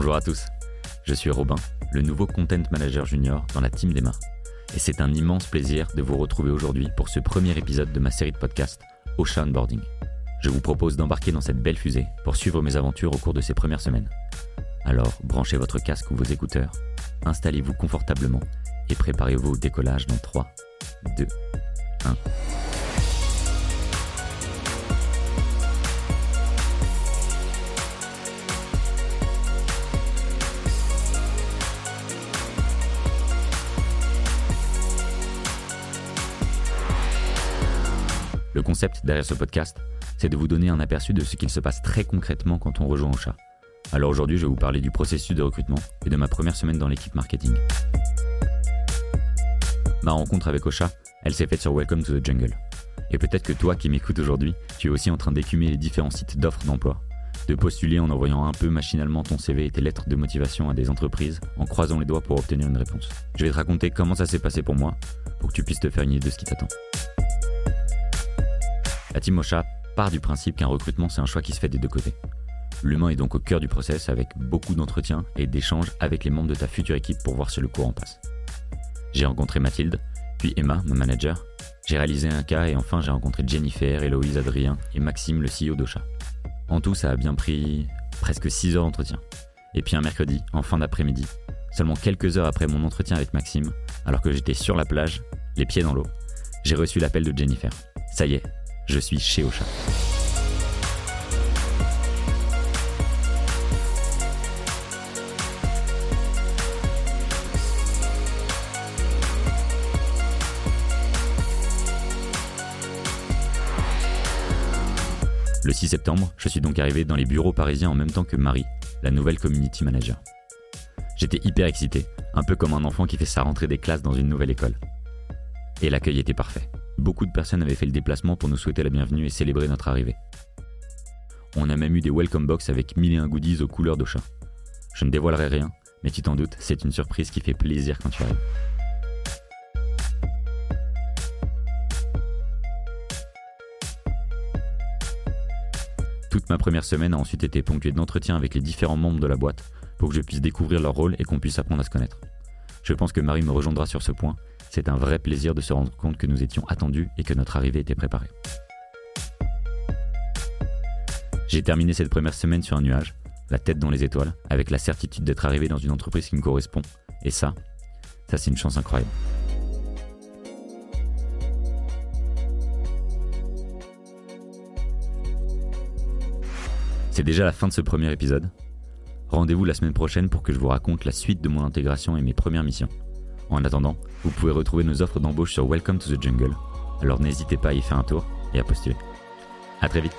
Bonjour à tous, je suis Robin, le nouveau Content Manager Junior dans la team d'Emma. Et c'est un immense plaisir de vous retrouver aujourd'hui pour ce premier épisode de ma série de podcasts Ocean Boarding. Je vous propose d'embarquer dans cette belle fusée pour suivre mes aventures au cours de ces premières semaines. Alors branchez votre casque ou vos écouteurs, installez-vous confortablement et préparez-vous au décollage dans 3, 2, 1. Le concept derrière ce podcast, c'est de vous donner un aperçu de ce qu'il se passe très concrètement quand on rejoint Ocha. Alors aujourd'hui, je vais vous parler du processus de recrutement et de ma première semaine dans l'équipe marketing. Ma rencontre avec Ocha, elle s'est faite sur Welcome to the Jungle. Et peut-être que toi qui m'écoutes aujourd'hui, tu es aussi en train d'écumer les différents sites d'offres d'emploi, de postuler en envoyant un peu machinalement ton CV et tes lettres de motivation à des entreprises en croisant les doigts pour obtenir une réponse. Je vais te raconter comment ça s'est passé pour moi, pour que tu puisses te faire une idée de ce qui t'attend. La team Ocha part du principe qu'un recrutement c'est un choix qui se fait des deux côtés. L'humain est donc au cœur du process avec beaucoup d'entretiens et d'échanges avec les membres de ta future équipe pour voir si le courant passe. J'ai rencontré Mathilde, puis Emma, mon manager. J'ai réalisé un cas et enfin j'ai rencontré Jennifer, Héloïse, Adrien et Maxime, le CEO d'Ocha. En tout, ça a bien pris presque 6 heures d'entretien. Et puis un mercredi, en fin d'après-midi, seulement quelques heures après mon entretien avec Maxime, alors que j'étais sur la plage, les pieds dans l'eau, j'ai reçu l'appel de Jennifer. Ça y est, je suis chez Ocha. Le 6 septembre, je suis donc arrivé dans les bureaux parisiens en même temps que Marie, la nouvelle community manager. J'étais hyper excité, un peu comme un enfant qui fait sa rentrée des classes dans une nouvelle école. Et l'accueil était parfait. Beaucoup de personnes avaient fait le déplacement pour nous souhaiter la bienvenue et célébrer notre arrivée. On a même eu des welcome box avec mille et un goodies aux couleurs d'Ocha. Je ne dévoilerai rien, mais tu t'en doutes, c'est une surprise qui fait plaisir quand tu arrives. Toute ma première semaine a ensuite été ponctuée d'entretiens avec les différents membres de la boîte pour que je puisse découvrir leur rôle et qu'on puisse apprendre à se connaître. Je pense que Marie me rejoindra sur ce point. C'est un vrai plaisir de se rendre compte que nous étions attendus et que notre arrivée était préparée. J'ai terminé cette première semaine sur un nuage, la tête dans les étoiles, avec la certitude d'être arrivé dans une entreprise qui me correspond. Et ça, ça c'est une chance incroyable. C'est déjà la fin de ce premier épisode. Rendez-vous la semaine prochaine pour que je vous raconte la suite de mon intégration et mes premières missions. En attendant, vous pouvez retrouver nos offres d'embauche sur Welcome to the Jungle, alors n'hésitez pas à y faire un tour et à postuler. A très vite